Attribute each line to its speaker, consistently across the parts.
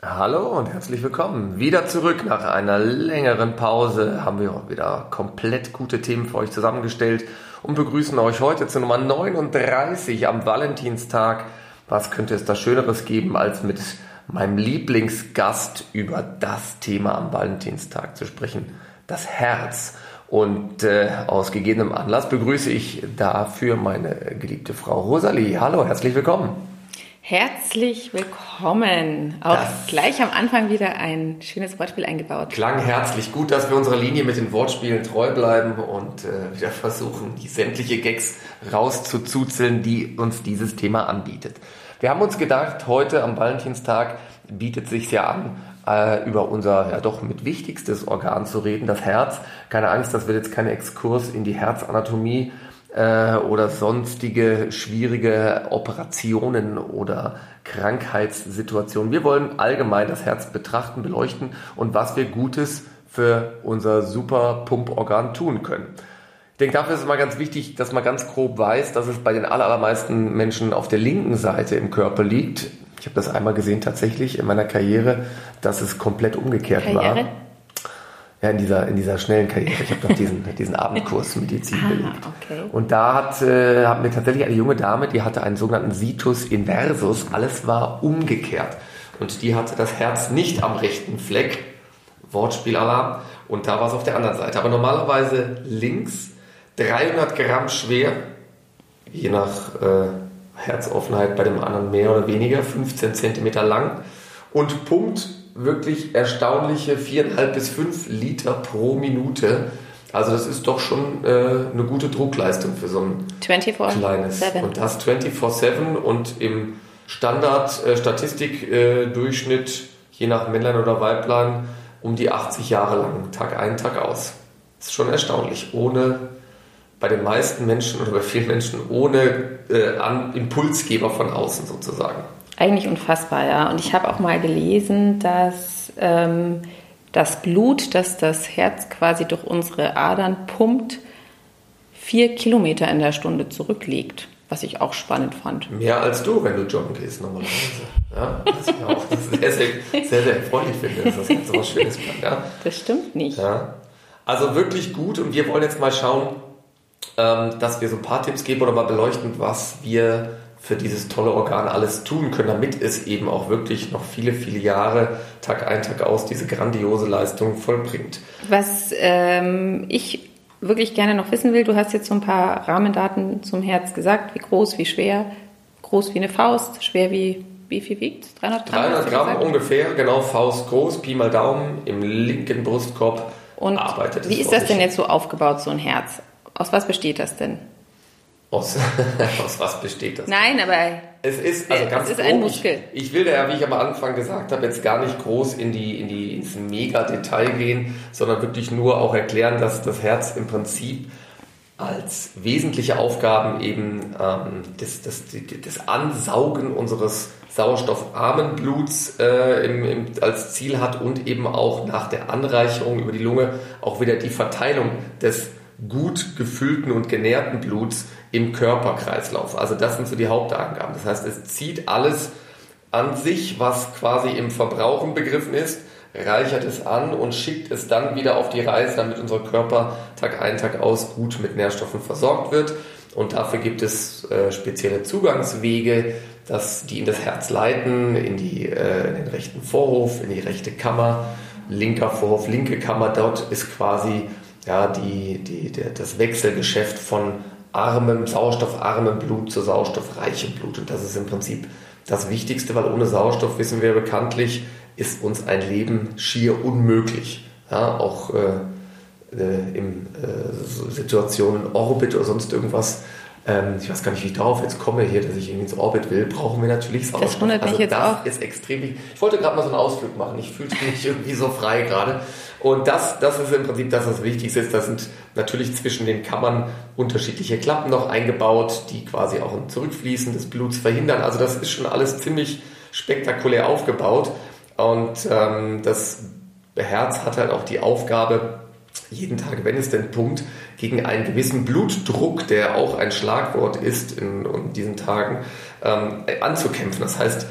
Speaker 1: Hallo und herzlich willkommen. Wieder zurück nach einer längeren Pause haben wir wieder komplett gute Themen für euch zusammengestellt und begrüßen euch heute zur Nummer 39 am Valentinstag. Was könnte es da Schöneres geben, als mit meinem Lieblingsgast über das Thema am Valentinstag zu sprechen? Das Herz. Und äh, aus gegebenem Anlass begrüße ich dafür meine geliebte Frau Rosalie. Hallo, herzlich willkommen.
Speaker 2: Herzlich willkommen. Auch das gleich am Anfang wieder ein schönes Wortspiel eingebaut.
Speaker 1: Klang herzlich gut, dass wir unserer Linie mit den Wortspielen treu bleiben und äh, wieder versuchen, die sämtliche Gags rauszuzuzeln, die uns dieses Thema anbietet. Wir haben uns gedacht, heute am Valentinstag bietet sich ja an, äh, über unser ja doch mit wichtigstes Organ zu reden, das Herz. Keine Angst, das wird jetzt kein Exkurs in die Herzanatomie äh, oder sonstige schwierige Operationen oder Krankheitssituationen. Wir wollen allgemein das Herz betrachten, beleuchten und was wir Gutes für unser super Pumporgan tun können. Ich denke, dafür ist es mal ganz wichtig, dass man ganz grob weiß, dass es bei den allermeisten Menschen auf der linken Seite im Körper liegt. Ich habe das einmal gesehen tatsächlich in meiner Karriere, dass es komplett umgekehrt Karriere? war. Ja, in dieser, in dieser schnellen Karriere. Ich habe noch diesen, diesen Abendkurs Medizin ah, belegt. Okay. Und da hat, äh, hat mir tatsächlich eine junge Dame, die hatte einen sogenannten Situs inversus. Alles war umgekehrt. Und die hatte das Herz nicht am rechten Fleck. Wortspielalarm. Und da war es auf der anderen Seite. Aber normalerweise links 300 Gramm schwer, je nach äh, Herzoffenheit bei dem anderen mehr oder weniger, 15 Zentimeter lang und pumpt wirklich erstaunliche 4,5 bis 5 Liter pro Minute. Also das ist doch schon äh, eine gute Druckleistung für so ein 24 kleines. 7. Und das 24-7 und im Standard-Statistik-Durchschnitt, äh, je nach Männlein oder Weiblein, um die 80 Jahre lang, Tag ein, Tag aus. Das ist schon erstaunlich. Ohne, bei den meisten Menschen oder bei vielen Menschen, ohne äh, Impulsgeber von außen sozusagen.
Speaker 2: Eigentlich unfassbar, ja. Und ich habe auch mal gelesen, dass ähm, das Blut, das das Herz quasi durch unsere Adern pumpt, vier Kilometer in der Stunde zurücklegt, was ich auch spannend fand.
Speaker 1: Mehr als du, wenn du joggen gehst normalerweise. Ja, was ich auch sehr, sehr, sehr, sehr erfreulich finde, dass das Herz so was Schönes kann. Ja.
Speaker 2: Das stimmt nicht.
Speaker 1: Ja. Also wirklich gut und wir wollen jetzt mal schauen, ähm, dass wir so ein paar Tipps geben oder mal beleuchten, was wir für dieses tolle Organ alles tun können, damit es eben auch wirklich noch viele, viele Jahre, Tag ein, Tag aus, diese grandiose Leistung vollbringt.
Speaker 2: Was ähm, ich wirklich gerne noch wissen will, du hast jetzt so ein paar Rahmendaten zum Herz gesagt, wie groß, wie schwer, groß wie eine Faust, schwer wie, wie viel wiegt
Speaker 1: 300 Gramm? 300 Gramm ungefähr, genau, Faust groß, Pi mal Daumen, im linken Brustkorb
Speaker 2: Und arbeitet es. Wie ist das denn jetzt so aufgebaut, so ein Herz? Aus was besteht das denn?
Speaker 1: Aus, aus was besteht das?
Speaker 2: Nein, aber
Speaker 1: es ist, also ganz
Speaker 2: es ist grob, ein Muskel.
Speaker 1: Ich, ich, will da ja, wie ich am Anfang gesagt habe, jetzt gar nicht groß in die, in die, ins Mega-Detail gehen, sondern wirklich nur auch erklären, dass das Herz im Prinzip als wesentliche Aufgaben eben ähm, das, das, das Ansaugen unseres sauerstoffarmen Bluts äh, im, im, als Ziel hat und eben auch nach der Anreicherung über die Lunge auch wieder die Verteilung des gut gefüllten und genährten Bluts im Körperkreislauf. Also das sind so die Hauptangaben. Das heißt, es zieht alles an sich, was quasi im Verbrauchen begriffen ist, reichert es an und schickt es dann wieder auf die Reise, damit unser Körper Tag ein, Tag aus gut mit Nährstoffen versorgt wird. Und dafür gibt es äh, spezielle Zugangswege, dass die in das Herz leiten, in, die, äh, in den rechten Vorhof, in die rechte Kammer, linker Vorhof, linke Kammer. Dort ist quasi ja, die, die, der, das Wechselgeschäft von armem, sauerstoffarmem Blut zu sauerstoffreichem Blut. Und das ist im Prinzip das Wichtigste, weil ohne Sauerstoff, wissen wir bekanntlich, ist uns ein Leben schier unmöglich. Ja, auch äh, äh, in äh, Situationen Orbit oder sonst irgendwas. Ähm, ich weiß gar nicht, wie ich darauf jetzt komme hier, dass ich irgendwie ins Orbit will, brauchen wir natürlich Sauerstoff.
Speaker 2: Das wundert mich also jetzt
Speaker 1: das
Speaker 2: auch.
Speaker 1: ist extrem wichtig. Ich wollte gerade mal so einen Ausflug machen. Ich fühlte mich irgendwie so frei gerade. Und das, das ist im Prinzip das, was wichtig ist. Da sind natürlich zwischen den Kammern unterschiedliche Klappen noch eingebaut, die quasi auch ein Zurückfließen des Bluts verhindern. Also das ist schon alles ziemlich spektakulär aufgebaut. Und ähm, das Herz hat halt auch die Aufgabe, jeden Tag, wenn es denn pumpt, gegen einen gewissen Blutdruck, der auch ein Schlagwort ist in, in diesen Tagen, ähm, anzukämpfen. Das heißt,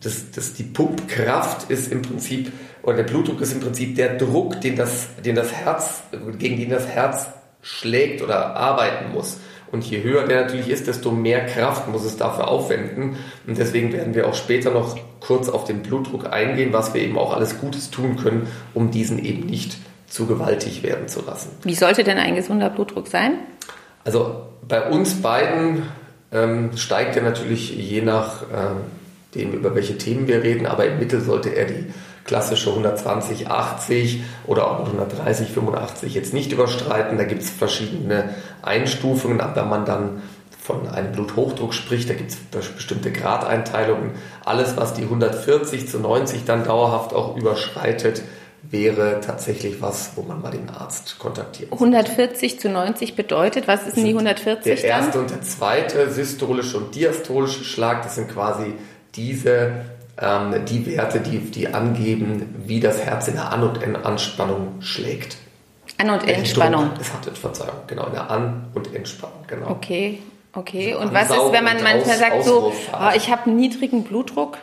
Speaker 1: das, das, die Pumpkraft ist im Prinzip, oder der Blutdruck ist im Prinzip der Druck, den das, den das Herz, gegen den das Herz schlägt oder arbeiten muss. Und je höher der natürlich ist, desto mehr Kraft muss es dafür aufwenden. Und deswegen werden wir auch später noch kurz auf den Blutdruck eingehen, was wir eben auch alles Gutes tun können, um diesen eben nicht zu gewaltig werden zu lassen.
Speaker 2: Wie sollte denn ein gesunder Blutdruck sein?
Speaker 1: Also bei uns beiden ähm, steigt er natürlich je nach äh, dem, über welche Themen wir reden, aber im Mittel sollte er die klassische 120, 80 oder auch 130, 85 jetzt nicht überstreiten. Da gibt es verschiedene Einstufungen, aber wenn man dann von einem Bluthochdruck spricht, da gibt es bestimmte Gradeinteilungen. Alles, was die 140 zu 90 dann dauerhaft auch überschreitet, wäre tatsächlich was, wo man mal den Arzt kontaktiert.
Speaker 2: 140 zu 90 bedeutet, was ist denn die 140
Speaker 1: Der erste dann? und der zweite systolische und diastolische Schlag, das sind quasi diese ähm, die Werte, die, die angeben, wie das Herz in der An- und Anspannung schlägt.
Speaker 2: An- und Entspannung.
Speaker 1: Es hat Verzeihung, genau, in der An- und Entspannung, genau.
Speaker 2: Okay, okay. Und was ist, wenn man manchmal sagt, so, oh, ich habe einen niedrigen Blutdruck?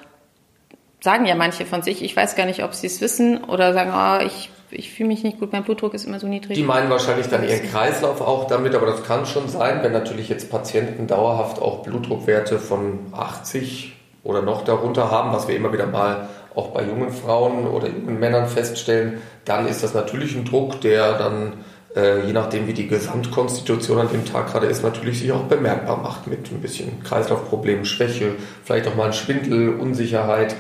Speaker 2: Sagen ja manche von sich, ich weiß gar nicht, ob sie es wissen oder sagen, oh, ich ich fühle mich nicht gut, mein Blutdruck ist immer so niedrig.
Speaker 1: Die meinen wahrscheinlich dann ihren Kreislauf auch damit, aber das kann schon sein, wenn natürlich jetzt Patienten dauerhaft auch Blutdruckwerte von 80 oder noch darunter haben, was wir immer wieder mal auch bei jungen Frauen oder jungen Männern feststellen, dann ist das natürlich ein Druck, der dann, äh, je nachdem wie die Gesamtkonstitution an dem Tag gerade ist, natürlich sich auch bemerkbar macht mit ein bisschen Kreislaufproblemen, Schwäche, vielleicht auch mal ein Schwindel, Unsicherheit.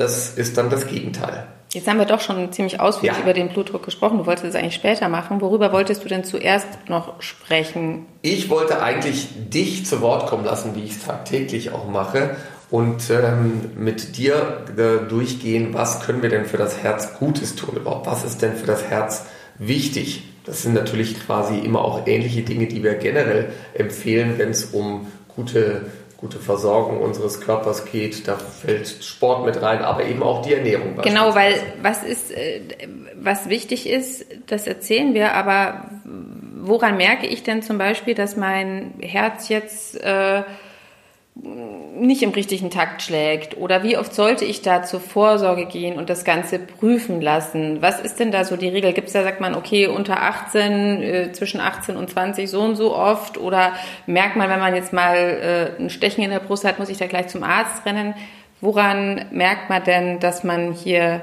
Speaker 1: Das ist dann das Gegenteil.
Speaker 2: Jetzt haben wir doch schon ziemlich ausführlich ja. über den Blutdruck gesprochen. Du wolltest es eigentlich später machen. Worüber wolltest du denn zuerst noch sprechen?
Speaker 1: Ich wollte eigentlich dich zu Wort kommen lassen, wie ich es tagtäglich auch mache und ähm, mit dir äh, durchgehen, was können wir denn für das Herz Gutes tun überhaupt? Was ist denn für das Herz wichtig? Das sind natürlich quasi immer auch ähnliche Dinge, die wir generell empfehlen, wenn es um gute, gute Versorgung unseres Körpers geht. Da fällt Sport mit rein, aber eben auch die Ernährung.
Speaker 2: Genau, weil was ist, äh, was wichtig ist, das erzählen wir, aber woran merke ich denn zum Beispiel, dass mein Herz jetzt äh, nicht im richtigen Takt schlägt oder wie oft sollte ich da zur Vorsorge gehen und das Ganze prüfen lassen? Was ist denn da so die Regel? Gibt es da, sagt man, okay, unter 18, äh, zwischen 18 und 20 so und so oft oder merkt man, wenn man jetzt mal äh, ein Stechen in der Brust hat, muss ich da gleich zum Arzt rennen? Woran merkt man denn, dass man hier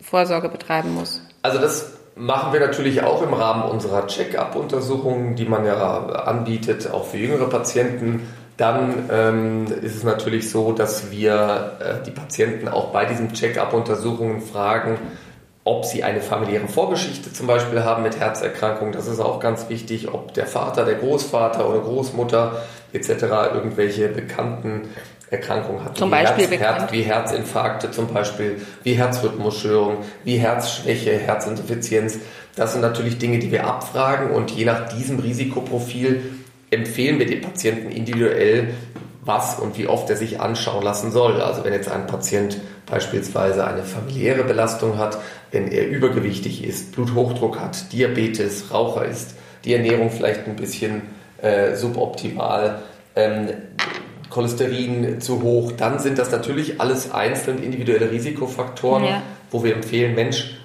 Speaker 2: Vorsorge betreiben muss?
Speaker 1: Also das machen wir natürlich auch im Rahmen unserer Check-up-Untersuchungen, die man ja anbietet, auch für jüngere Patienten dann ähm, ist es natürlich so, dass wir äh, die Patienten auch bei diesen Check-up-Untersuchungen fragen, ob sie eine familiäre Vorgeschichte zum Beispiel haben mit Herzerkrankungen. Das ist auch ganz wichtig, ob der Vater, der Großvater oder Großmutter etc. irgendwelche bekannten Erkrankungen hat.
Speaker 2: Zum wie Beispiel
Speaker 1: Herz, Herz, wie Herzinfarkte zum Beispiel, wie Herzrhythmusstörungen, wie Herzschwäche, Herzinsuffizienz. Das sind natürlich Dinge, die wir abfragen und je nach diesem Risikoprofil empfehlen wir dem Patienten individuell, was und wie oft er sich anschauen lassen soll. Also wenn jetzt ein Patient beispielsweise eine familiäre Belastung hat, wenn er übergewichtig ist, Bluthochdruck hat, Diabetes, Raucher ist, die Ernährung vielleicht ein bisschen äh, suboptimal, ähm, Cholesterin zu hoch, dann sind das natürlich alles einzeln individuelle Risikofaktoren, ja. wo wir empfehlen, Mensch,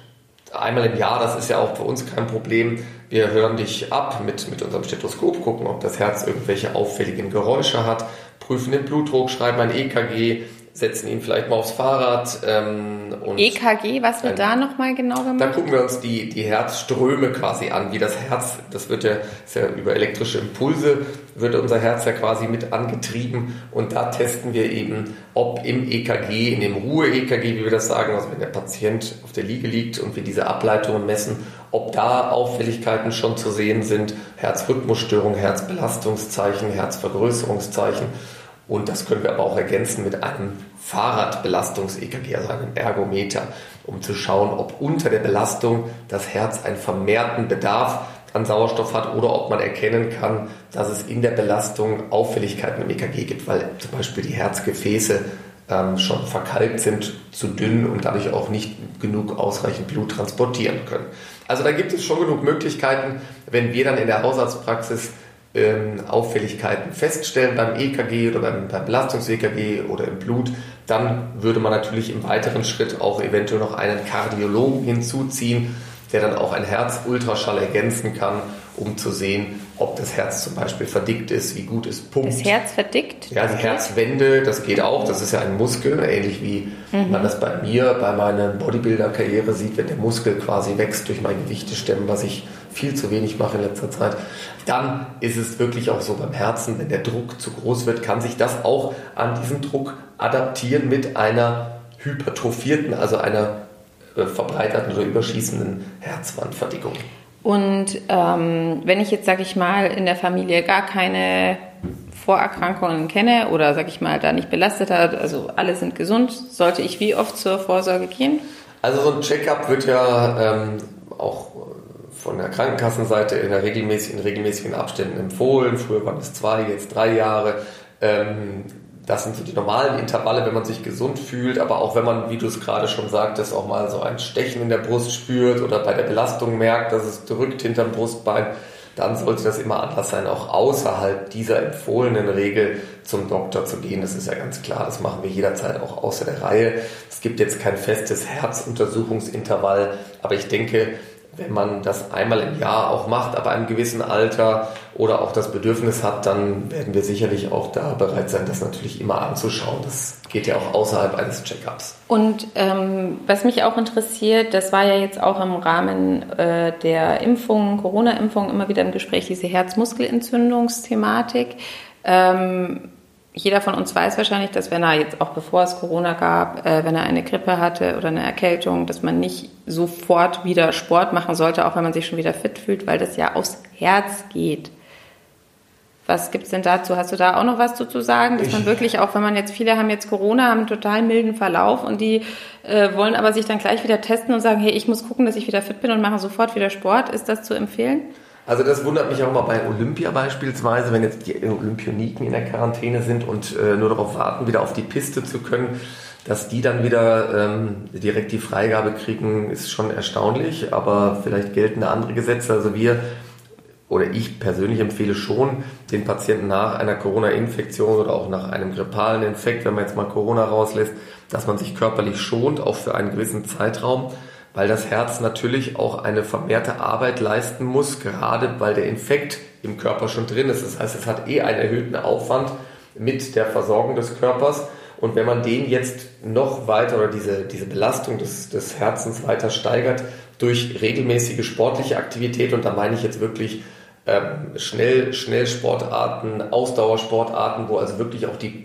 Speaker 1: einmal im Jahr, das ist ja auch für uns kein Problem, wir hören dich ab mit, mit unserem Stethoskop, gucken, ob das Herz irgendwelche auffälligen Geräusche hat, prüfen den Blutdruck, schreiben ein EKG, setzen ihn vielleicht mal aufs Fahrrad.
Speaker 2: Ähm, und EKG, was wird da nochmal genau gemacht?
Speaker 1: Da gucken wir uns die, die Herzströme quasi an, wie das Herz, das wird ja, ja über elektrische Impulse, wird unser Herz ja quasi mit angetrieben und da testen wir eben, ob im EKG, in dem Ruhe-EKG, wie wir das sagen, also wenn der Patient auf der Liege liegt und wir diese Ableitungen messen, ob da Auffälligkeiten schon zu sehen sind, Herzrhythmusstörung, Herzbelastungszeichen, Herzvergrößerungszeichen und das können wir aber auch ergänzen mit einem Fahrradbelastungs-EKG, also einem Ergometer, um zu schauen, ob unter der Belastung das Herz einen vermehrten Bedarf an Sauerstoff hat oder ob man erkennen kann, dass es in der Belastung Auffälligkeiten im EKG gibt, weil zum Beispiel die Herzgefäße ähm, schon verkalkt sind, zu dünn und dadurch auch nicht genug ausreichend Blut transportieren können. Also da gibt es schon genug Möglichkeiten, wenn wir dann in der Hausarztpraxis ähm, Auffälligkeiten feststellen beim EKG oder beim, beim Belastungs-EKG oder im Blut, Dann würde man natürlich im weiteren Schritt auch eventuell noch einen Kardiologen hinzuziehen, der dann auch ein Herzultraschall ergänzen kann, um zu sehen, ob das Herz zum Beispiel verdickt ist, wie gut es pumpt.
Speaker 2: Das Herz verdickt?
Speaker 1: Ja, die Herzwände, das geht auch. Das ist ja ein Muskel, ähnlich wie mhm. man das bei mir, bei meiner Bodybuilder-Karriere sieht, wenn der Muskel quasi wächst durch mein Gewichtestemmen, was ich viel zu wenig mache in letzter Zeit. Dann ist es wirklich auch so beim Herzen, wenn der Druck zu groß wird, kann sich das auch an diesen Druck adaptieren mit einer hypertrophierten, also einer äh, verbreiterten oder überschießenden Herzwandverdickung.
Speaker 2: Und ähm, wenn ich jetzt, sage ich mal, in der Familie gar keine Vorerkrankungen kenne oder, sage ich mal, da nicht belastet hat, also alle sind gesund, sollte ich wie oft zur Vorsorge gehen?
Speaker 1: Also so ein Checkup wird ja ähm, auch von der Krankenkassenseite in, der regelmäßigen, in regelmäßigen Abständen empfohlen. Früher waren es zwei, jetzt drei Jahre. Ähm, das sind so die normalen Intervalle, wenn man sich gesund fühlt, aber auch wenn man, wie du es gerade schon sagtest, auch mal so ein Stechen in der Brust spürt oder bei der Belastung merkt, dass es drückt hinterm Brustbein, dann sollte das immer Anlass sein, auch außerhalb dieser empfohlenen Regel zum Doktor zu gehen. Das ist ja ganz klar, das machen wir jederzeit auch außer der Reihe. Es gibt jetzt kein festes Herzuntersuchungsintervall, aber ich denke, wenn man das einmal im Jahr auch macht, ab einem gewissen Alter oder auch das Bedürfnis hat, dann werden wir sicherlich auch da bereit sein, das natürlich immer anzuschauen. Das geht ja auch außerhalb eines Checkups.
Speaker 2: Und ähm, was mich auch interessiert, das war ja jetzt auch im Rahmen äh, der Impfungen, Corona-Impfungen immer wieder im Gespräch, diese Herzmuskelentzündungsthematik. Ähm, jeder von uns weiß wahrscheinlich, dass wenn er jetzt auch bevor es Corona gab, äh, wenn er eine Grippe hatte oder eine Erkältung, dass man nicht sofort wieder Sport machen sollte, auch wenn man sich schon wieder fit fühlt, weil das ja aufs Herz geht. Was gibt es denn dazu? Hast du da auch noch was zu sagen? Dass man wirklich auch, wenn man jetzt, viele haben jetzt Corona, haben einen total milden Verlauf und die äh, wollen aber sich dann gleich wieder testen und sagen, hey, ich muss gucken, dass ich wieder fit bin und mache sofort wieder Sport. Ist das zu empfehlen?
Speaker 1: Also das wundert mich auch mal bei Olympia beispielsweise, wenn jetzt die Olympioniken in der Quarantäne sind und äh, nur darauf warten, wieder auf die Piste zu können, dass die dann wieder ähm, direkt die Freigabe kriegen, ist schon erstaunlich, aber vielleicht gelten da andere Gesetze. Also wir oder ich persönlich empfehle schon den Patienten nach einer Corona-Infektion oder auch nach einem grippalen Infekt, wenn man jetzt mal Corona rauslässt, dass man sich körperlich schont, auch für einen gewissen Zeitraum weil das Herz natürlich auch eine vermehrte Arbeit leisten muss, gerade weil der Infekt im Körper schon drin ist. Das heißt, es hat eh einen erhöhten Aufwand mit der Versorgung des Körpers. Und wenn man den jetzt noch weiter oder diese, diese Belastung des, des Herzens weiter steigert durch regelmäßige sportliche Aktivität, und da meine ich jetzt wirklich ähm, schnell, Schnellsportarten, Ausdauersportarten, wo also wirklich auch die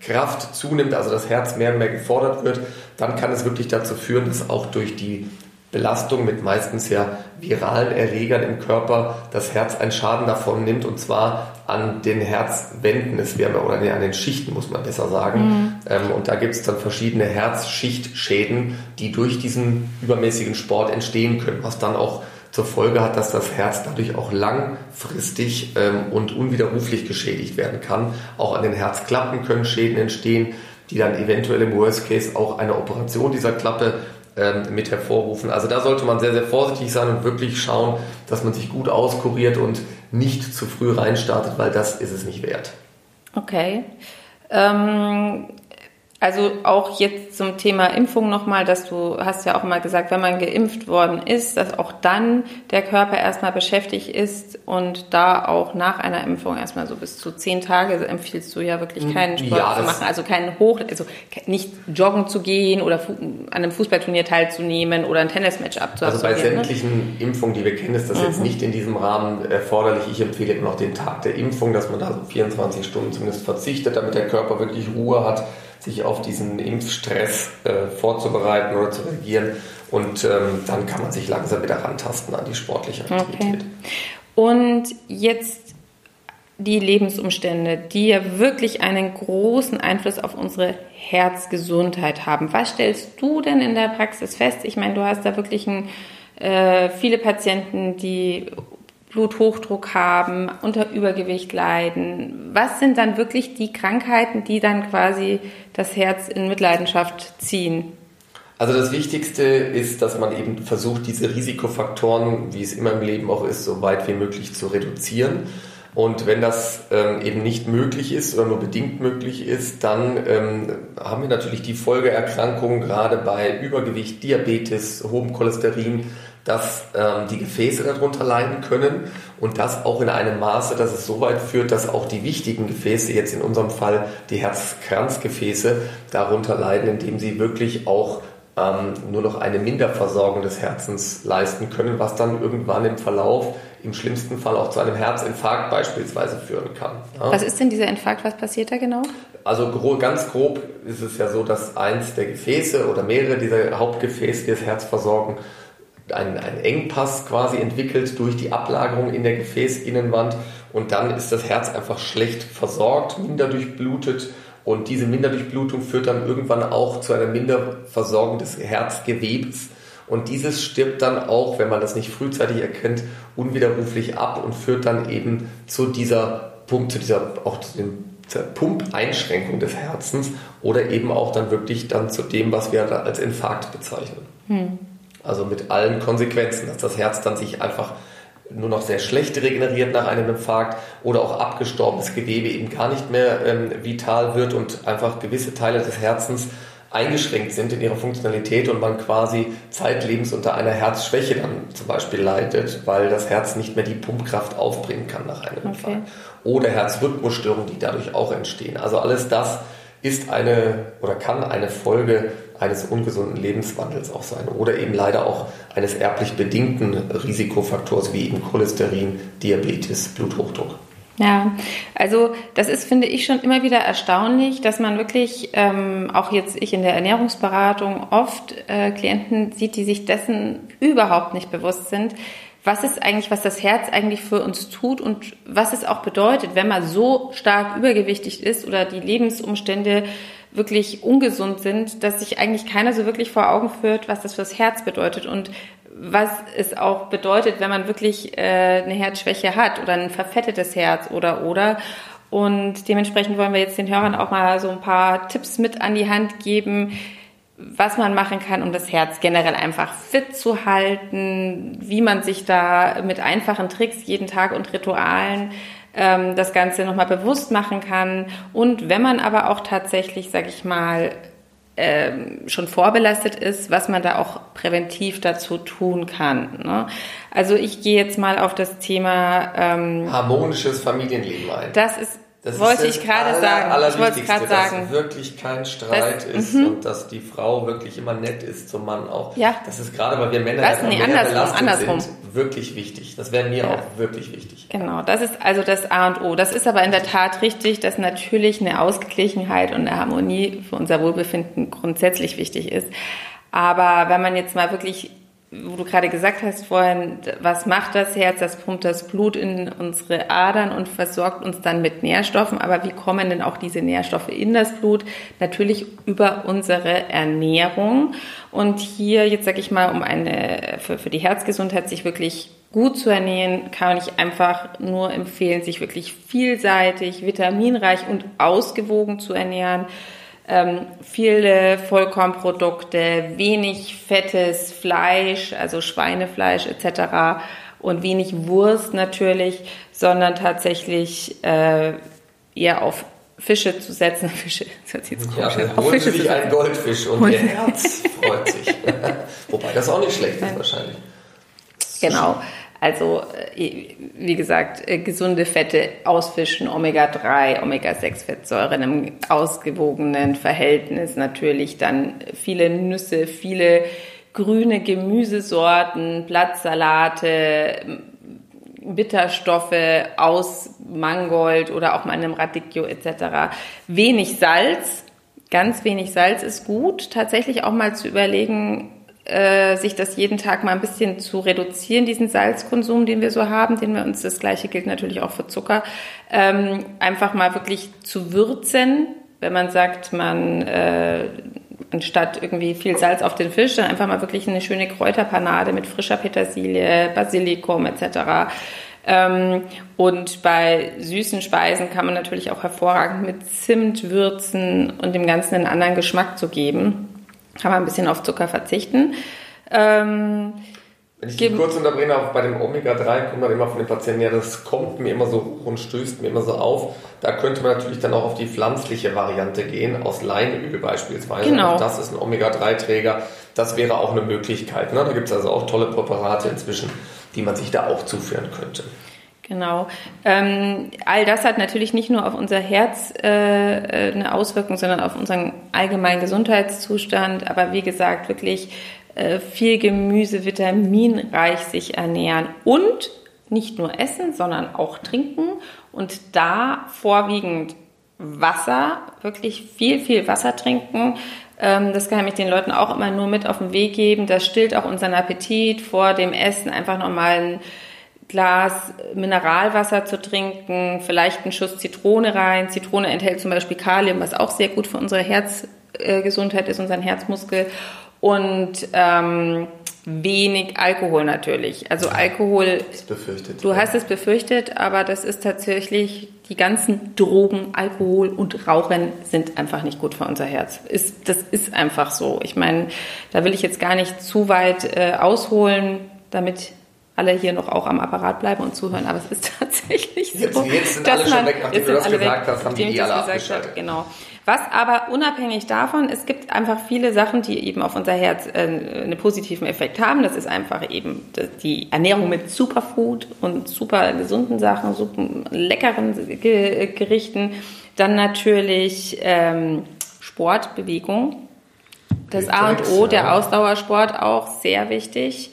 Speaker 1: Pumpkraft zunimmt, also das Herz mehr und mehr gefordert wird, dann kann es wirklich dazu führen, dass auch durch die Belastung mit meistens ja viralen Erregern im Körper das Herz einen Schaden davon nimmt und zwar an den Herzwänden, es wäre oder nee, an den Schichten muss man besser sagen. Mhm. Ähm, und da gibt es dann verschiedene Herzschichtschäden, die durch diesen übermäßigen Sport entstehen können, was dann auch zur Folge hat, dass das Herz dadurch auch langfristig ähm, und unwiderruflich geschädigt werden kann. Auch an den Herzklappen können Schäden entstehen, die dann eventuell im Worst Case auch eine Operation dieser Klappe ähm, mit hervorrufen. Also da sollte man sehr, sehr vorsichtig sein und wirklich schauen, dass man sich gut auskuriert und nicht zu früh reinstartet, weil das ist es nicht wert.
Speaker 2: Okay. Ähm, also auch jetzt zum Thema Impfung nochmal, dass du hast ja auch mal gesagt, wenn man geimpft worden ist, dass auch dann der Körper erstmal beschäftigt ist und da auch nach einer Impfung erstmal so bis zu zehn Tage empfiehlst du ja wirklich keinen Sport ja, zu machen, also keinen Hoch, also nicht joggen zu gehen oder an einem Fußballturnier teilzunehmen oder ein Tennismatch abzuhalten.
Speaker 1: Also bei ne? sämtlichen ne? Impfungen, die wir kennen, ist das mhm. jetzt nicht in diesem Rahmen erforderlich. Ich empfehle immer noch den Tag der Impfung, dass man da so 24 Stunden zumindest verzichtet, damit der Körper wirklich Ruhe hat sich auf diesen Impfstress äh, vorzubereiten oder zu reagieren. Und ähm, dann kann man sich langsam wieder rantasten an die sportliche Aktivität.
Speaker 2: Okay. Und jetzt die Lebensumstände, die ja wirklich einen großen Einfluss auf unsere Herzgesundheit haben. Was stellst du denn in der Praxis fest? Ich meine, du hast da wirklich ein, äh, viele Patienten, die Bluthochdruck haben, unter Übergewicht leiden. Was sind dann wirklich die Krankheiten, die dann quasi das Herz in Mitleidenschaft ziehen?
Speaker 1: Also das Wichtigste ist, dass man eben versucht, diese Risikofaktoren, wie es immer im Leben auch ist, so weit wie möglich zu reduzieren. Und wenn das ähm, eben nicht möglich ist oder nur bedingt möglich ist, dann ähm, haben wir natürlich die Folgeerkrankungen, gerade bei Übergewicht, Diabetes, hohem Cholesterin, dass ähm, die Gefäße darunter leiden können und das auch in einem Maße, dass es so weit führt, dass auch die wichtigen Gefäße, jetzt in unserem Fall die Herzkranzgefäße, darunter leiden, indem sie wirklich auch ähm, nur noch eine Minderversorgung des Herzens leisten können, was dann irgendwann im Verlauf im schlimmsten Fall auch zu einem Herzinfarkt beispielsweise führen kann.
Speaker 2: Ja. Was ist denn dieser Infarkt? Was passiert da genau?
Speaker 1: Also gro ganz grob ist es ja so, dass eins der Gefäße oder mehrere dieser Hauptgefäße, die das Herz versorgen, einen, einen Engpass quasi entwickelt durch die Ablagerung in der Gefäßinnenwand und dann ist das Herz einfach schlecht versorgt, minder durchblutet und diese Minderdurchblutung führt dann irgendwann auch zu einer Minderversorgung des Herzgewebes und dieses stirbt dann auch, wenn man das nicht frühzeitig erkennt, unwiderruflich ab und führt dann eben zu dieser Pump, zu dieser auch zu den Pumpeinschränkung des Herzens oder eben auch dann wirklich dann zu dem, was wir als Infarkt bezeichnen. Hm. Also mit allen Konsequenzen, dass das Herz dann sich einfach nur noch sehr schlecht regeneriert nach einem Infarkt oder auch abgestorbenes Gewebe eben gar nicht mehr ähm, vital wird und einfach gewisse Teile des Herzens eingeschränkt sind in ihrer Funktionalität und man quasi zeitlebens unter einer Herzschwäche dann zum Beispiel leidet, weil das Herz nicht mehr die Pumpkraft aufbringen kann nach einem okay. Infarkt. Oder Herzrhythmusstörungen, die dadurch auch entstehen. Also alles das ist eine oder kann eine Folge eines ungesunden Lebenswandels auch sein oder eben leider auch eines erblich bedingten Risikofaktors wie eben Cholesterin, Diabetes, Bluthochdruck.
Speaker 2: Ja, also das ist, finde ich, schon immer wieder erstaunlich, dass man wirklich, ähm, auch jetzt ich in der Ernährungsberatung, oft äh, Klienten sieht, die sich dessen überhaupt nicht bewusst sind, was ist eigentlich, was das Herz eigentlich für uns tut und was es auch bedeutet, wenn man so stark übergewichtig ist oder die Lebensumstände wirklich ungesund sind, dass sich eigentlich keiner so wirklich vor Augen führt, was das fürs Herz bedeutet und was es auch bedeutet, wenn man wirklich äh, eine Herzschwäche hat oder ein verfettetes Herz oder oder. Und dementsprechend wollen wir jetzt den Hörern auch mal so ein paar Tipps mit an die Hand geben, was man machen kann, um das Herz generell einfach fit zu halten, wie man sich da mit einfachen Tricks jeden Tag und Ritualen ähm, das Ganze nochmal bewusst machen kann. Und wenn man aber auch tatsächlich, sag ich mal, ähm, schon vorbelastet ist, was man da auch präventiv dazu tun kann. Ne? Also ich gehe jetzt mal auf das Thema
Speaker 1: ähm, harmonisches Familienleben ein.
Speaker 2: Das ist das Wollte ich gerade sagen.
Speaker 1: Ich wollte es gerade sagen. Dass wirklich kein Streit das, ist -hmm. und dass die Frau wirklich immer nett ist zum Mann auch. Ja. Das ist gerade, weil wir Männer
Speaker 2: das, nee, andersrum, andersrum.
Speaker 1: sind, wirklich wichtig. Das wäre mir ja. auch wirklich wichtig.
Speaker 2: Genau, das ist also das A und O. Das ist aber in der Tat richtig, dass natürlich eine Ausgeglichenheit und eine Harmonie für unser Wohlbefinden grundsätzlich wichtig ist. Aber wenn man jetzt mal wirklich wo du gerade gesagt hast vorhin, was macht das Herz? Das pumpt das Blut in unsere Adern und versorgt uns dann mit Nährstoffen. Aber wie kommen denn auch diese Nährstoffe in das Blut? Natürlich über unsere Ernährung. Und hier, jetzt sage ich mal, um eine, für, für die Herzgesundheit sich wirklich gut zu ernähren, kann ich einfach nur empfehlen, sich wirklich vielseitig, vitaminreich und ausgewogen zu ernähren ähm, viele Vollkornprodukte, wenig fettes Fleisch, also Schweinefleisch etc. und wenig Wurst natürlich, sondern tatsächlich äh, eher auf Fische zu setzen. Fische,
Speaker 1: das hört sich jetzt komisch ja, auf Fische sich ein Goldfisch und, und ihr Herz freut sich. Wobei das auch nicht schlecht ist wahrscheinlich.
Speaker 2: Genau. Also, äh, wie gesagt, äh, gesunde Fette ausfischen, Omega-3, Omega-6-Fettsäuren im ausgewogenen Verhältnis natürlich, dann viele Nüsse, viele grüne Gemüsesorten, Blattsalate, Bitterstoffe aus Mangold oder auch meinem Radicchio etc. Wenig Salz, ganz wenig Salz ist gut. Tatsächlich auch mal zu überlegen, äh, sich das jeden Tag mal ein bisschen zu reduzieren, diesen Salzkonsum, den wir so haben, den wir uns, das gleiche gilt natürlich auch für Zucker, ähm, einfach mal wirklich zu würzen, wenn man sagt, man äh, anstatt irgendwie viel Salz auf den Fisch, dann einfach mal wirklich eine schöne Kräuterpanade mit frischer Petersilie, Basilikum etc. Ähm, und bei süßen Speisen kann man natürlich auch hervorragend mit Zimt würzen und dem Ganzen einen anderen Geschmack zu geben kann man ein bisschen auf Zucker verzichten. Ähm,
Speaker 1: Wenn ich die kurz unterbreche, auch bei dem Omega-3 kommt man immer von den Patienten, ja, das kommt mir immer so hoch und stößt mir immer so auf. Da könnte man natürlich dann auch auf die pflanzliche Variante gehen, aus Leinöl beispielsweise.
Speaker 2: Genau.
Speaker 1: das ist ein Omega-3-Träger. Das wäre auch eine Möglichkeit. Ne? Da gibt es also auch tolle Präparate inzwischen, die man sich da auch zuführen könnte.
Speaker 2: Genau. Ähm, all das hat natürlich nicht nur auf unser Herz äh, eine Auswirkung, sondern auf unseren allgemeinen Gesundheitszustand. Aber wie gesagt, wirklich äh, viel Gemüse, vitaminreich sich ernähren und nicht nur essen, sondern auch trinken und da vorwiegend Wasser, wirklich viel, viel Wasser trinken. Ähm, das kann ich den Leuten auch immer nur mit auf den Weg geben. Das stillt auch unseren Appetit vor dem Essen. Einfach nochmal ein Glas Mineralwasser zu trinken, vielleicht einen Schuss Zitrone rein. Zitrone enthält zum Beispiel Kalium, was auch sehr gut für unsere Herzgesundheit ist, unseren Herzmuskel und ähm, wenig Alkohol natürlich. Also Alkohol.
Speaker 1: Das befürchtet.
Speaker 2: Du hast es befürchtet, aber das ist tatsächlich die ganzen Drogen, Alkohol und Rauchen sind einfach nicht gut für unser Herz. Ist, das ist einfach so. Ich meine, da will ich jetzt gar nicht zu weit äh, ausholen, damit alle hier noch auch am Apparat bleiben und zuhören, aber es ist tatsächlich so.
Speaker 1: Jetzt, jetzt sind alle schon weg, nachdem du das gesagt hast, haben die eh alle abgeschaltet.
Speaker 2: Genau. Was aber unabhängig davon, es gibt einfach viele Sachen, die eben auf unser Herz äh, einen positiven Effekt haben. Das ist einfach eben die Ernährung mit Superfood und super gesunden Sachen, super leckeren Gerichten. Dann natürlich ähm, Sport, Bewegung. Das A und O, der Ausdauersport auch sehr wichtig.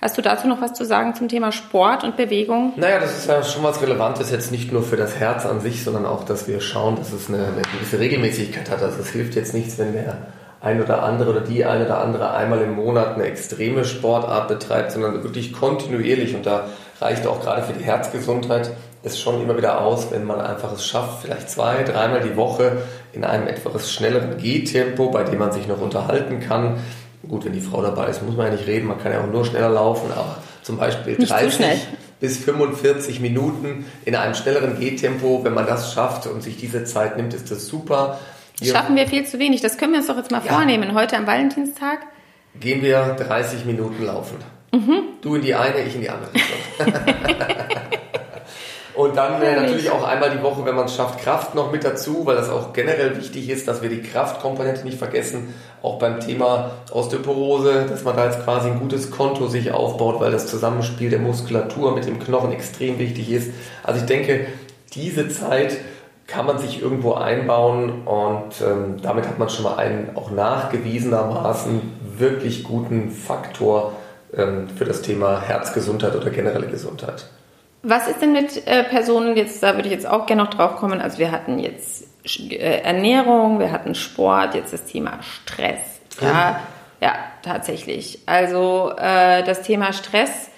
Speaker 2: Hast du dazu noch was zu sagen zum Thema Sport und Bewegung?
Speaker 1: Naja, das ist ja schon was Relevantes, jetzt nicht nur für das Herz an sich, sondern auch, dass wir schauen, dass es eine, eine gewisse Regelmäßigkeit hat. Also es hilft jetzt nichts, wenn der ein oder andere oder die eine oder andere einmal im Monat eine extreme Sportart betreibt, sondern wirklich kontinuierlich. Und da reicht auch gerade für die Herzgesundheit es schon immer wieder aus, wenn man einfach es schafft, vielleicht zwei, dreimal die Woche in einem etwas schnelleren Gehtempo, bei dem man sich noch unterhalten kann, Gut, wenn die Frau dabei ist, muss man ja nicht reden, man kann ja auch nur schneller laufen, aber zum Beispiel
Speaker 2: nicht
Speaker 1: 30 bis 45 Minuten in einem schnelleren Gehtempo, wenn man das schafft und sich diese Zeit nimmt, ist das super.
Speaker 2: Hier Schaffen wir viel zu wenig. Das können wir uns doch jetzt mal ja. vornehmen. Heute am Valentinstag
Speaker 1: gehen wir 30 Minuten laufen. Mhm. Du in die eine, ich in die andere Richtung. Und dann äh, natürlich auch einmal die Woche, wenn man es schafft, Kraft noch mit dazu, weil das auch generell wichtig ist, dass wir die Kraftkomponente nicht vergessen. Auch beim Thema Osteoporose, dass man da jetzt quasi ein gutes Konto sich aufbaut, weil das Zusammenspiel der Muskulatur mit dem Knochen extrem wichtig ist. Also ich denke, diese Zeit kann man sich irgendwo einbauen und ähm, damit hat man schon mal einen auch nachgewiesenermaßen wirklich guten Faktor ähm, für das Thema Herzgesundheit oder generelle Gesundheit.
Speaker 2: Was ist denn mit äh, Personen, jetzt, da würde ich jetzt auch gerne noch drauf kommen, also wir hatten jetzt äh, Ernährung, wir hatten Sport, jetzt das Thema Stress. Ja, ja tatsächlich. Also äh, das Thema Stress,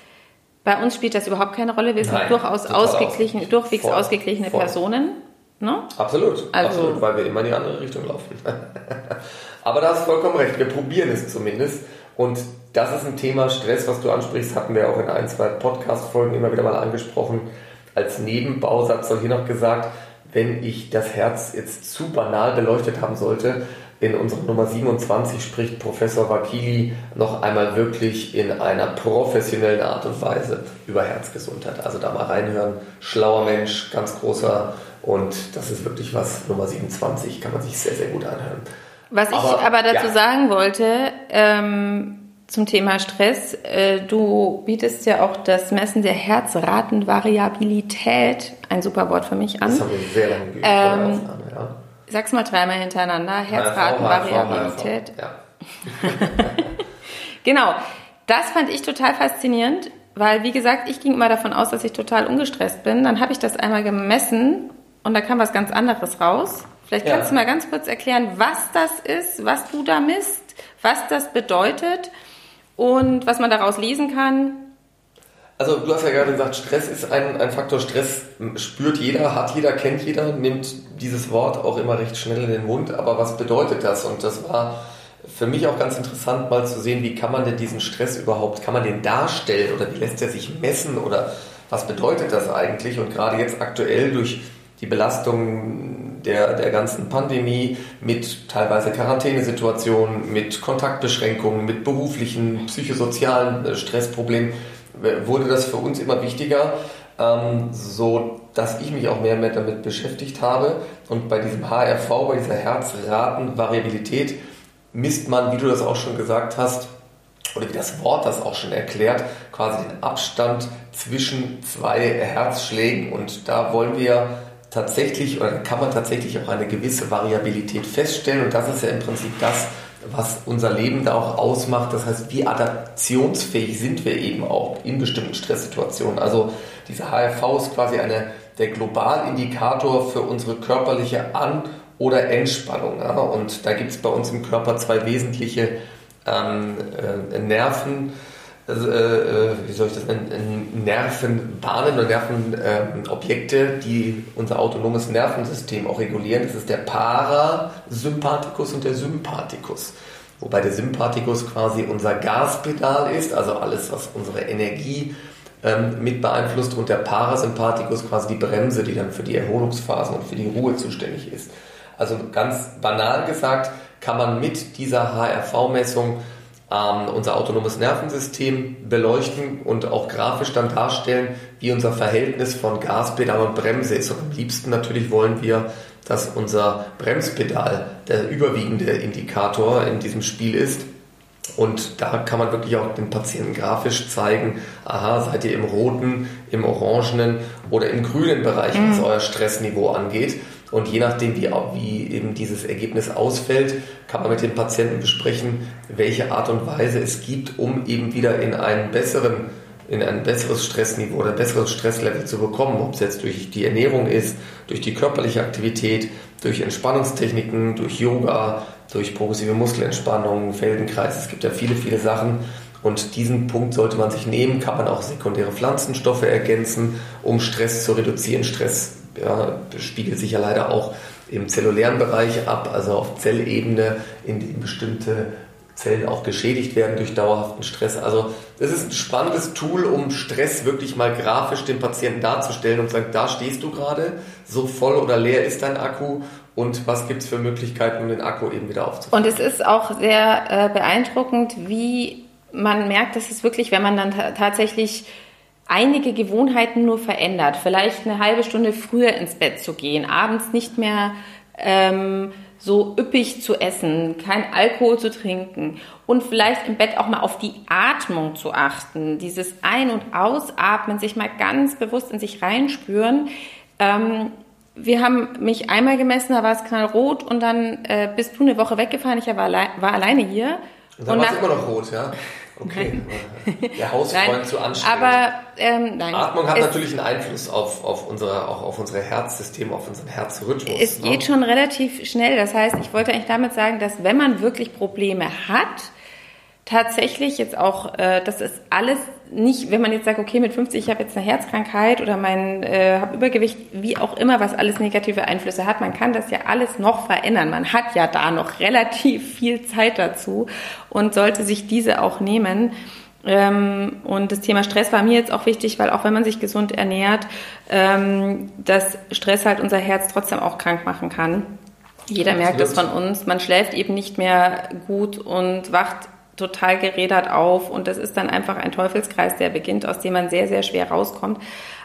Speaker 2: bei uns spielt das überhaupt keine Rolle. Wir sind Nein, durchaus ausgeglichen, durchwegs voll, ausgeglichene voll. Personen.
Speaker 1: Ne? Absolut, also, absolut, weil wir immer in die andere Richtung laufen. Aber da hast du vollkommen recht, wir probieren es zumindest. Und das ist ein Thema Stress, was du ansprichst, hatten wir auch in ein, zwei Podcast-Folgen immer wieder mal angesprochen. Als Nebenbausatz soll hier noch gesagt, wenn ich das Herz jetzt zu banal beleuchtet haben sollte, in unserer Nummer 27 spricht Professor Wakili noch einmal wirklich in einer professionellen Art und Weise über Herzgesundheit. Also da mal reinhören. Schlauer Mensch, ganz großer. Und das ist wirklich was, Nummer 27, kann man sich sehr, sehr gut anhören.
Speaker 2: Was aber, ich aber dazu ja. sagen wollte, ähm, zum Thema Stress, äh, du bietest ja auch das Messen der Herzratenvariabilität, ein super Wort für mich an.
Speaker 1: Das haben wir sehr lange geübt ähm, ja.
Speaker 2: Sag's mal dreimal hintereinander, Herzratenvariabilität. Ja. genau, das fand ich total faszinierend, weil wie gesagt, ich ging immer davon aus, dass ich total ungestresst bin. Dann habe ich das einmal gemessen und da kam was ganz anderes raus. Vielleicht kannst ja. du mal ganz kurz erklären, was das ist, was du da misst, was das bedeutet und was man daraus lesen kann.
Speaker 1: Also du hast ja gerade gesagt, Stress ist ein, ein Faktor. Stress spürt jeder, hat jeder, kennt jeder, nimmt dieses Wort auch immer recht schnell in den Mund. Aber was bedeutet das? Und das war für mich auch ganz interessant, mal zu sehen, wie kann man denn diesen Stress überhaupt, kann man den darstellen oder wie lässt er sich messen oder was bedeutet das eigentlich? Und gerade jetzt aktuell durch die Belastung der, der ganzen Pandemie mit teilweise Quarantänesituationen, mit Kontaktbeschränkungen, mit beruflichen, psychosozialen äh, Stressproblemen, wurde das für uns immer wichtiger, ähm, so dass ich mich auch mehr und mehr damit beschäftigt habe. Und bei diesem HRV, bei dieser Herzratenvariabilität, misst man, wie du das auch schon gesagt hast, oder wie das Wort das auch schon erklärt, quasi den Abstand zwischen zwei Herzschlägen. Und da wollen wir tatsächlich, oder kann man tatsächlich auch eine gewisse Variabilität feststellen. Und das ist ja im Prinzip das, was unser Leben da auch ausmacht. Das heißt, wie adaptionsfähig sind wir eben auch in bestimmten Stresssituationen. Also diese HRV ist quasi eine, der Globalindikator für unsere körperliche An- oder Entspannung. Ja? Und da gibt es bei uns im Körper zwei wesentliche ähm, äh, Nerven, also, äh, äh, wie soll ich das nennen, Nervenbahnen oder Nervenobjekte, äh, die unser autonomes Nervensystem auch regulieren. Das ist der Parasympathikus und der Sympathikus. Wobei der Sympathikus quasi unser Gaspedal ist, also alles, was unsere Energie ähm, mit beeinflusst und der Parasympathikus quasi die Bremse, die dann für die Erholungsphasen und für die Ruhe zuständig ist. Also ganz banal gesagt, kann man mit dieser HRV-Messung ähm, unser autonomes Nervensystem beleuchten und auch grafisch dann darstellen, wie unser Verhältnis von Gaspedal und Bremse ist. Und am liebsten natürlich wollen wir, dass unser Bremspedal der überwiegende Indikator in diesem Spiel ist. Und da kann man wirklich auch den Patienten grafisch zeigen, aha, seid ihr im roten, im orangenen oder im grünen Bereich, was mhm. euer Stressniveau angeht. Und je nachdem, wie, wie eben dieses Ergebnis ausfällt, kann man mit dem Patienten besprechen, welche Art und Weise es gibt, um eben wieder in einen besseren, in ein besseres Stressniveau oder besseres Stresslevel zu bekommen. Ob es jetzt durch die Ernährung ist, durch die körperliche Aktivität, durch Entspannungstechniken, durch Yoga, durch progressive Muskelentspannung, Feldenkreis. Es gibt ja viele, viele Sachen. Und diesen Punkt sollte man sich nehmen, kann man auch sekundäre Pflanzenstoffe ergänzen, um Stress zu reduzieren. Stress ja, spiegelt sich ja leider auch im zellulären Bereich ab, also auf Zellebene, in dem bestimmte Zellen auch geschädigt werden durch dauerhaften Stress. Also das ist ein spannendes Tool, um Stress wirklich mal grafisch dem Patienten darzustellen und zu sagen, da stehst du gerade, so voll oder leer ist dein Akku und was gibt es für Möglichkeiten, um den Akku eben wieder aufzufüllen.
Speaker 2: Und es ist auch sehr äh, beeindruckend, wie man merkt, dass es wirklich, wenn man dann tatsächlich einige Gewohnheiten nur verändert. Vielleicht eine halbe Stunde früher ins Bett zu gehen, abends nicht mehr ähm, so üppig zu essen, kein Alkohol zu trinken und vielleicht im Bett auch mal auf die Atmung zu achten, dieses Ein- und Ausatmen, sich mal ganz bewusst in sich reinspüren. Ähm, wir haben mich einmal gemessen, da war es knallrot und dann äh, bist du eine Woche weggefahren, ich war, alle war alleine hier.
Speaker 1: Und dann war es immer noch rot, ja? Okay. Der Hausfreund zu anstrengend.
Speaker 2: Aber ähm, nein.
Speaker 1: Atmung hat natürlich einen Einfluss auf, auf unsere, auch auf unser Herzsystem, auf unseren Herzrhythmus.
Speaker 2: Es ne? geht schon relativ schnell. Das heißt, ich wollte eigentlich damit sagen, dass wenn man wirklich Probleme hat, tatsächlich jetzt auch, äh, das ist alles nicht, wenn man jetzt sagt, okay, mit 50, ich habe jetzt eine Herzkrankheit oder mein äh, habe Übergewicht, wie auch immer, was alles negative Einflüsse hat, man kann das ja alles noch verändern. Man hat ja da noch relativ viel Zeit dazu und sollte sich diese auch nehmen. Ähm, und das Thema Stress war mir jetzt auch wichtig, weil auch wenn man sich gesund ernährt, ähm, dass Stress halt unser Herz trotzdem auch krank machen kann. Jeder merkt das von uns. Man schläft eben nicht mehr gut und wacht total gerädert auf und das ist dann einfach ein Teufelskreis, der beginnt, aus dem man sehr, sehr schwer rauskommt.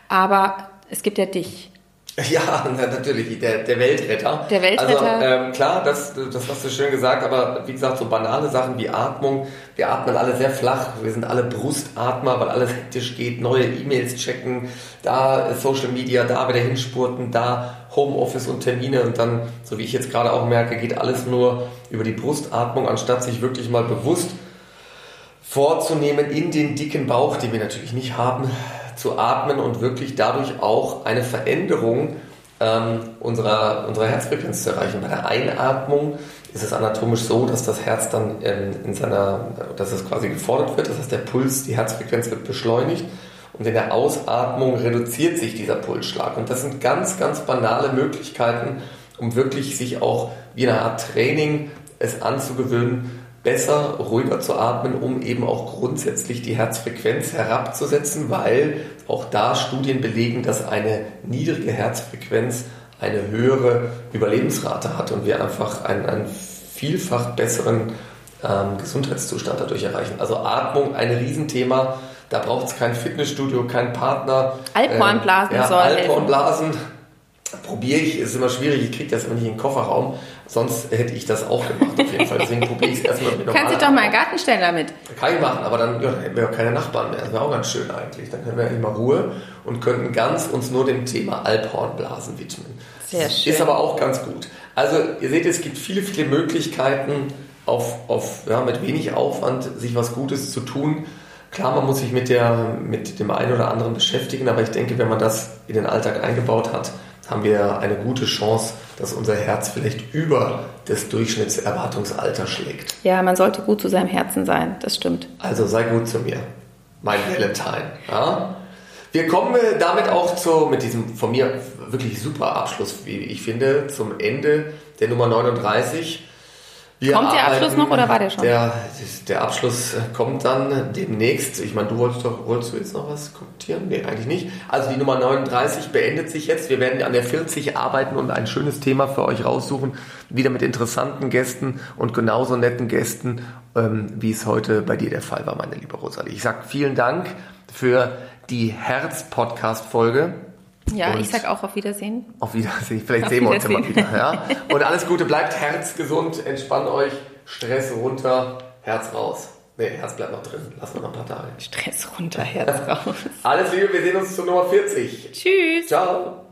Speaker 2: Aber es gibt ja dich.
Speaker 1: Ja, natürlich, der, der Weltretter.
Speaker 2: Der Weltretter.
Speaker 1: Also ähm, klar, das, das hast du schön gesagt, aber wie gesagt, so banale Sachen wie Atmung, wir atmen alle sehr flach, wir sind alle Brustatmer, weil alles hektisch geht, neue E-Mails checken, da Social Media, da wieder hinspurten, da Homeoffice und Termine und dann, so wie ich jetzt gerade auch merke, geht alles nur über die Brustatmung, anstatt sich wirklich mal bewusst vorzunehmen, in den dicken Bauch, den wir natürlich nicht haben, zu atmen und wirklich dadurch auch eine Veränderung ähm, unserer, unserer Herzfrequenz zu erreichen. Bei der Einatmung ist es anatomisch so, dass das Herz dann ähm, in seiner, dass es quasi gefordert wird, das heißt der Puls, die Herzfrequenz wird beschleunigt und in der Ausatmung reduziert sich dieser Pulsschlag. Und das sind ganz, ganz banale Möglichkeiten, um wirklich sich auch wie eine Art Training es anzugewöhnen, besser, ruhiger zu atmen, um eben auch grundsätzlich die Herzfrequenz herabzusetzen, weil auch da Studien belegen, dass eine niedrige Herzfrequenz eine höhere Überlebensrate hat und wir einfach einen, einen vielfach besseren ähm, Gesundheitszustand dadurch erreichen. Also Atmung, ein Riesenthema. Da braucht es kein Fitnessstudio, keinen Partner.
Speaker 2: Alphornblasen
Speaker 1: ähm, ja,
Speaker 2: soll
Speaker 1: Alphornblasen probiere ich, ist immer schwierig, ich kriege das immer nicht in den Kofferraum, sonst hätte ich das auch gemacht auf jeden Fall. Deswegen probiere ich es erstmal mit
Speaker 2: Kannst du doch mal einen Garten stellen damit.
Speaker 1: Kann ich machen, aber dann ja, hätten wir auch keine Nachbarn mehr. Das wäre auch ganz schön eigentlich. Dann hätten wir immer Ruhe und könnten ganz uns nur dem Thema Alphornblasen widmen.
Speaker 2: Sehr schön.
Speaker 1: Ist aber auch ganz gut. Also ihr seht, es gibt viele, viele Möglichkeiten, auf, auf, ja, mit wenig Aufwand sich was Gutes zu tun. Klar, man muss sich mit, der, mit dem einen oder anderen beschäftigen, aber ich denke, wenn man das in den Alltag eingebaut hat, haben wir eine gute Chance, dass unser Herz vielleicht über das Durchschnittserwartungsalter schlägt.
Speaker 2: Ja, man sollte gut zu seinem Herzen sein, das stimmt.
Speaker 1: Also sei gut zu mir, mein Valentine. Ja? Wir kommen damit auch zu, mit diesem von mir wirklich super Abschluss, wie ich finde, zum Ende der Nummer 39.
Speaker 2: Wir kommt der Abschluss noch oder war der schon?
Speaker 1: Der, der Abschluss kommt dann demnächst. Ich meine, du wolltest doch, wolltest du jetzt noch was kommentieren? Nee, eigentlich nicht. Also die Nummer 39 beendet sich jetzt. Wir werden an der 40 arbeiten und ein schönes Thema für euch raussuchen. Wieder mit interessanten Gästen und genauso netten Gästen, ähm, wie es heute bei dir der Fall war, meine liebe Rosalie. Ich sage vielen Dank für die Herz-Podcast-Folge.
Speaker 2: Ja, und ich sag auch auf Wiedersehen.
Speaker 1: Auf Wiedersehen. Vielleicht auf sehen wir uns immer wieder. Ja? Und alles Gute, bleibt herzgesund, entspannt euch, Stress runter, Herz raus. Nee, Herz bleibt noch drin. Lassen wir noch ein paar Tage.
Speaker 2: Stress runter, Herz raus.
Speaker 1: alles Liebe, wir sehen uns zur Nummer 40.
Speaker 2: Tschüss.
Speaker 1: Ciao.